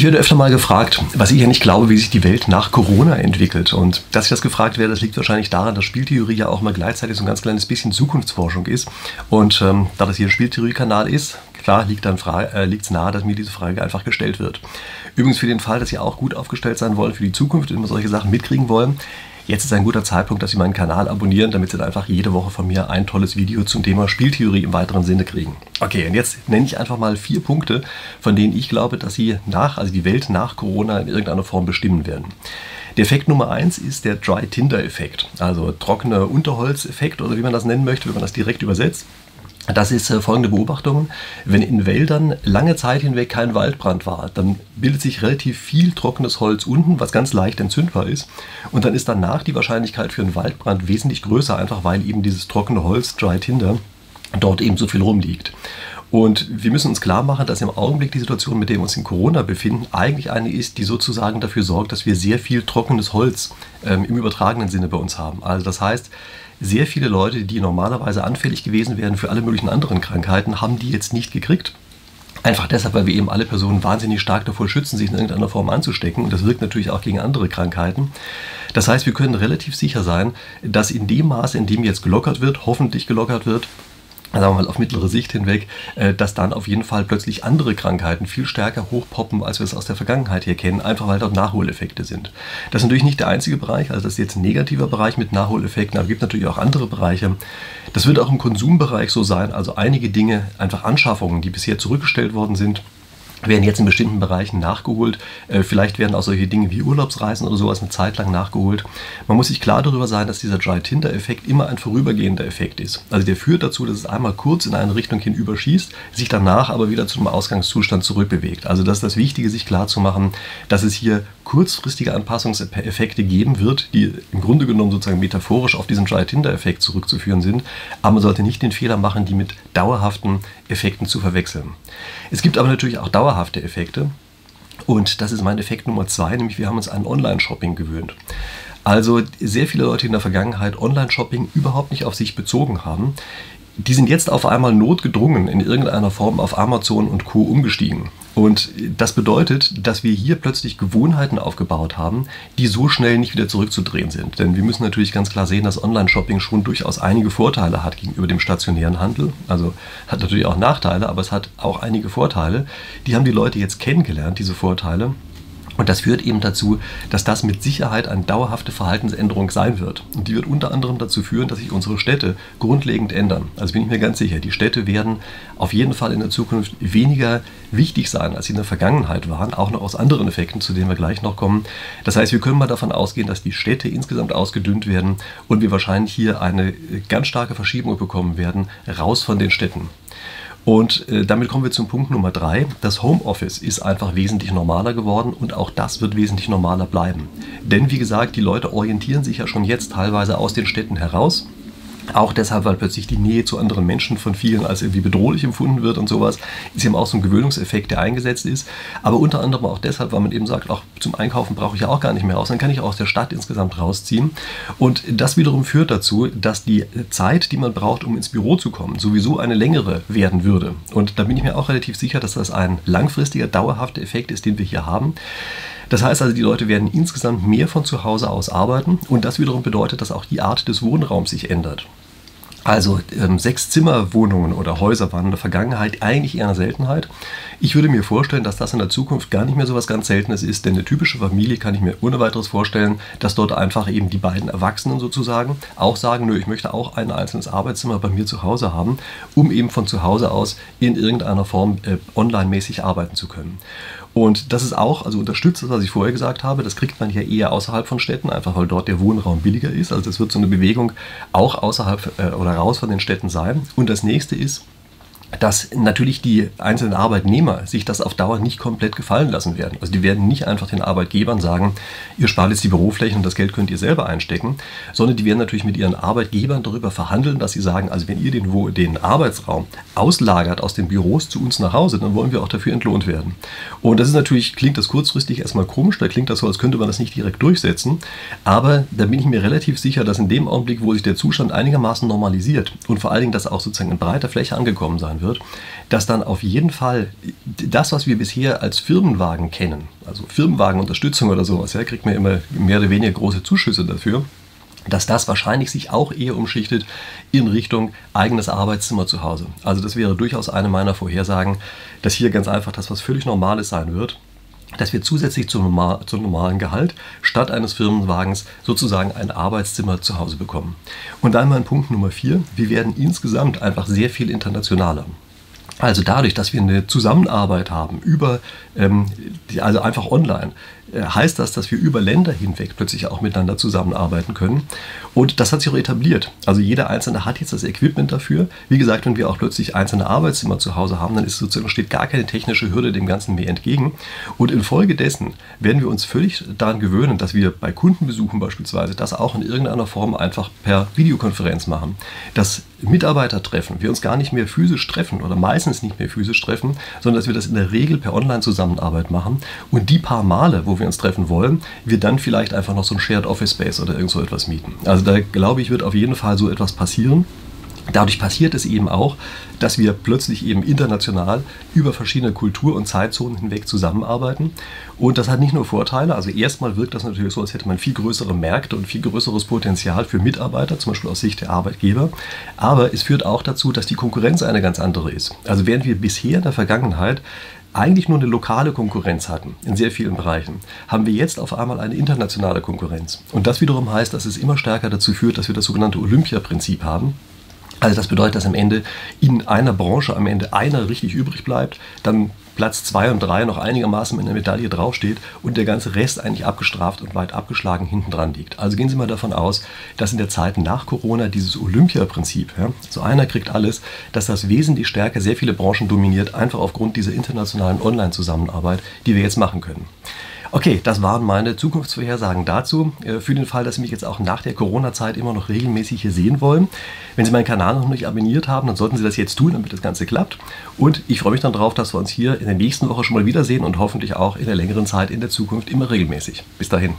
Ich werde öfter mal gefragt, was ich ja nicht glaube, wie sich die Welt nach Corona entwickelt. Und dass ich das gefragt werde, das liegt wahrscheinlich daran, dass Spieltheorie ja auch mal gleichzeitig so ein ganz kleines bisschen Zukunftsforschung ist. Und ähm, da das hier ein Spieltheorie-Kanal ist, klar liegt dann äh, es nahe, dass mir diese Frage einfach gestellt wird. Übrigens für den Fall, dass Sie auch gut aufgestellt sein wollen für die Zukunft und immer solche Sachen mitkriegen wollen, Jetzt ist ein guter Zeitpunkt, dass Sie meinen Kanal abonnieren, damit Sie dann einfach jede Woche von mir ein tolles Video zum Thema Spieltheorie im weiteren Sinne kriegen. Okay, und jetzt nenne ich einfach mal vier Punkte, von denen ich glaube, dass sie nach, also die Welt nach Corona in irgendeiner Form bestimmen werden. Der Effekt Nummer eins ist der Dry Tinder Effekt, also trockener Unterholzeffekt oder wie man das nennen möchte, wenn man das direkt übersetzt. Das ist äh, folgende Beobachtung. Wenn in Wäldern lange Zeit hinweg kein Waldbrand war, dann bildet sich relativ viel trockenes Holz unten, was ganz leicht entzündbar ist. Und dann ist danach die Wahrscheinlichkeit für einen Waldbrand wesentlich größer, einfach weil eben dieses trockene Holz, Dry Tinder, dort eben so viel rumliegt. Und wir müssen uns klar machen, dass im Augenblick die Situation, mit der wir uns in Corona befinden, eigentlich eine ist, die sozusagen dafür sorgt, dass wir sehr viel trockenes Holz ähm, im übertragenen Sinne bei uns haben. Also das heißt, sehr viele Leute, die normalerweise anfällig gewesen wären für alle möglichen anderen Krankheiten, haben die jetzt nicht gekriegt. Einfach deshalb, weil wir eben alle Personen wahnsinnig stark davor schützen, sich in irgendeiner Form anzustecken. Und das wirkt natürlich auch gegen andere Krankheiten. Das heißt, wir können relativ sicher sein, dass in dem Maße, in dem jetzt gelockert wird, hoffentlich gelockert wird, sagen wir mal auf mittlere Sicht hinweg, äh, dass dann auf jeden Fall plötzlich andere Krankheiten viel stärker hochpoppen, als wir es aus der Vergangenheit hier kennen, einfach weil dort Nachholeffekte sind. Das ist natürlich nicht der einzige Bereich, also das ist jetzt ein negativer Bereich mit Nachholeffekten, aber es gibt natürlich auch andere Bereiche. Das wird auch im Konsumbereich so sein, also einige Dinge, einfach Anschaffungen, die bisher zurückgestellt worden sind, werden jetzt in bestimmten Bereichen nachgeholt. Äh, vielleicht werden auch solche Dinge wie Urlaubsreisen oder sowas eine Zeit lang nachgeholt. Man muss sich klar darüber sein, dass dieser Dry Tinder Effekt immer ein vorübergehender Effekt ist. Also der führt dazu, dass es einmal kurz in eine Richtung hin überschießt, sich danach aber wieder zum Ausgangszustand zurückbewegt. Also das ist das Wichtige, sich klar zu machen, dass es hier kurzfristige Anpassungseffekte geben wird, die im Grunde genommen sozusagen metaphorisch auf diesen Dry Tinder Effekt zurückzuführen sind. Aber man sollte nicht den Fehler machen, die mit dauerhaften Effekten zu verwechseln. Es gibt aber natürlich auch dauerhafte Effekte. Und das ist mein Effekt Nummer zwei, nämlich wir haben uns an Online-Shopping gewöhnt. Also sehr viele Leute in der Vergangenheit Online-Shopping überhaupt nicht auf sich bezogen haben, die sind jetzt auf einmal notgedrungen in irgendeiner Form auf Amazon und Co. umgestiegen. Und das bedeutet, dass wir hier plötzlich Gewohnheiten aufgebaut haben, die so schnell nicht wieder zurückzudrehen sind. Denn wir müssen natürlich ganz klar sehen, dass Online-Shopping schon durchaus einige Vorteile hat gegenüber dem stationären Handel. Also hat natürlich auch Nachteile, aber es hat auch einige Vorteile. Die haben die Leute jetzt kennengelernt, diese Vorteile. Und das führt eben dazu, dass das mit Sicherheit eine dauerhafte Verhaltensänderung sein wird. Und die wird unter anderem dazu führen, dass sich unsere Städte grundlegend ändern. Also bin ich mir ganz sicher, die Städte werden auf jeden Fall in der Zukunft weniger wichtig sein, als sie in der Vergangenheit waren, auch noch aus anderen Effekten, zu denen wir gleich noch kommen. Das heißt, wir können mal davon ausgehen, dass die Städte insgesamt ausgedünnt werden und wir wahrscheinlich hier eine ganz starke Verschiebung bekommen werden, raus von den Städten. Und äh, damit kommen wir zum Punkt Nummer drei. Das Homeoffice ist einfach wesentlich normaler geworden und auch das wird wesentlich normaler bleiben. Denn wie gesagt, die Leute orientieren sich ja schon jetzt teilweise aus den Städten heraus auch deshalb, weil plötzlich die Nähe zu anderen Menschen von vielen als irgendwie bedrohlich empfunden wird und sowas, ist eben auch so ein Gewöhnungseffekt, der eingesetzt ist. Aber unter anderem auch deshalb, weil man eben sagt, auch zum Einkaufen brauche ich ja auch gar nicht mehr raus, dann kann ich auch aus der Stadt insgesamt rausziehen. Und das wiederum führt dazu, dass die Zeit, die man braucht, um ins Büro zu kommen, sowieso eine längere werden würde. Und da bin ich mir auch relativ sicher, dass das ein langfristiger, dauerhafter Effekt ist, den wir hier haben. Das heißt also, die Leute werden insgesamt mehr von zu Hause aus arbeiten und das wiederum bedeutet, dass auch die Art des Wohnraums sich ändert. Also ähm, Sechs-Zimmer-Wohnungen oder Häuser waren in der Vergangenheit eigentlich eher eine Seltenheit. Ich würde mir vorstellen, dass das in der Zukunft gar nicht mehr so was ganz Seltenes ist, denn eine typische Familie kann ich mir ohne weiteres vorstellen, dass dort einfach eben die beiden Erwachsenen sozusagen auch sagen, nö, ich möchte auch ein einzelnes Arbeitszimmer bei mir zu Hause haben, um eben von zu Hause aus in irgendeiner Form äh, online-mäßig arbeiten zu können. Und das ist auch, also unterstützt das, was ich vorher gesagt habe, das kriegt man ja eher außerhalb von Städten, einfach weil dort der Wohnraum billiger ist. Also das wird so eine Bewegung auch außerhalb äh, oder raus von den Städten sein. Und das nächste ist, dass natürlich die einzelnen Arbeitnehmer sich das auf Dauer nicht komplett gefallen lassen werden. Also die werden nicht einfach den Arbeitgebern sagen, ihr spart jetzt die Büroflächen und das Geld könnt ihr selber einstecken, sondern die werden natürlich mit ihren Arbeitgebern darüber verhandeln, dass sie sagen, also wenn ihr den, den Arbeitsraum auslagert aus den Büros zu uns nach Hause, dann wollen wir auch dafür entlohnt werden. Und das ist natürlich, klingt das kurzfristig erstmal komisch, da klingt das so, als könnte man das nicht direkt durchsetzen, aber da bin ich mir relativ sicher, dass in dem Augenblick, wo sich der Zustand einigermaßen normalisiert und vor allen Dingen, dass auch sozusagen in breiter Fläche angekommen sein wird, dass dann auf jeden Fall das, was wir bisher als Firmenwagen kennen, also Firmenwagenunterstützung oder sowas, ja, kriegt man immer mehr oder weniger große Zuschüsse dafür, dass das wahrscheinlich sich auch eher umschichtet in Richtung eigenes Arbeitszimmer zu Hause. Also das wäre durchaus eine meiner Vorhersagen, dass hier ganz einfach das, was völlig Normales sein wird, dass wir zusätzlich zum, normal, zum, normalen Gehalt statt eines Firmenwagens sozusagen ein Arbeitszimmer zu Hause bekommen. Und dann mein Punkt Nummer vier, wir werden insgesamt einfach sehr viel internationaler. Also dadurch, dass wir eine Zusammenarbeit haben über, ähm, also einfach online, äh, heißt das, dass wir über Länder hinweg plötzlich auch miteinander zusammenarbeiten können. Und das hat sich auch etabliert. Also jeder Einzelne hat jetzt das Equipment dafür. Wie gesagt, wenn wir auch plötzlich einzelne Arbeitszimmer zu Hause haben, dann ist sozusagen, steht gar keine technische Hürde dem Ganzen mehr entgegen. Und infolgedessen werden wir uns völlig daran gewöhnen, dass wir bei Kundenbesuchen beispielsweise das auch in irgendeiner Form einfach per Videokonferenz machen. Das Mitarbeitertreffen, wir uns gar nicht mehr physisch treffen oder meistens nicht mehr physisch treffen, sondern dass wir das in der Regel per Online-Zusammenarbeit machen. Und die paar Male, wo wir uns treffen wollen, wir dann vielleicht einfach noch so ein Shared Office Space oder irgend so etwas mieten. Also da glaube ich, wird auf jeden Fall so etwas passieren. Dadurch passiert es eben auch, dass wir plötzlich eben international über verschiedene Kultur- und Zeitzonen hinweg zusammenarbeiten. Und das hat nicht nur Vorteile. Also erstmal wirkt das natürlich so, als hätte man viel größere Märkte und viel größeres Potenzial für Mitarbeiter, zum Beispiel aus Sicht der Arbeitgeber. Aber es führt auch dazu, dass die Konkurrenz eine ganz andere ist. Also während wir bisher in der Vergangenheit eigentlich nur eine lokale Konkurrenz hatten in sehr vielen Bereichen, haben wir jetzt auf einmal eine internationale Konkurrenz. Und das wiederum heißt, dass es immer stärker dazu führt, dass wir das sogenannte Olympia-Prinzip haben. Also das bedeutet, dass am Ende in einer Branche am Ende einer richtig übrig bleibt, dann Platz 2 und 3 noch einigermaßen mit einer Medaille draufsteht und der ganze Rest eigentlich abgestraft und weit abgeschlagen hinten dran liegt. Also gehen Sie mal davon aus, dass in der Zeit nach Corona dieses Olympia-Prinzip, ja, so einer kriegt alles, dass das wesentlich stärker sehr viele Branchen dominiert, einfach aufgrund dieser internationalen Online-Zusammenarbeit, die wir jetzt machen können. Okay, das waren meine Zukunftsvorhersagen dazu. Äh, für den Fall, dass Sie mich jetzt auch nach der Corona-Zeit immer noch regelmäßig hier sehen wollen. Wenn Sie meinen Kanal noch nicht abonniert haben, dann sollten Sie das jetzt tun, damit das Ganze klappt. Und ich freue mich dann darauf, dass wir uns hier in der nächsten Woche schon mal wiedersehen und hoffentlich auch in der längeren Zeit in der Zukunft immer regelmäßig. Bis dahin.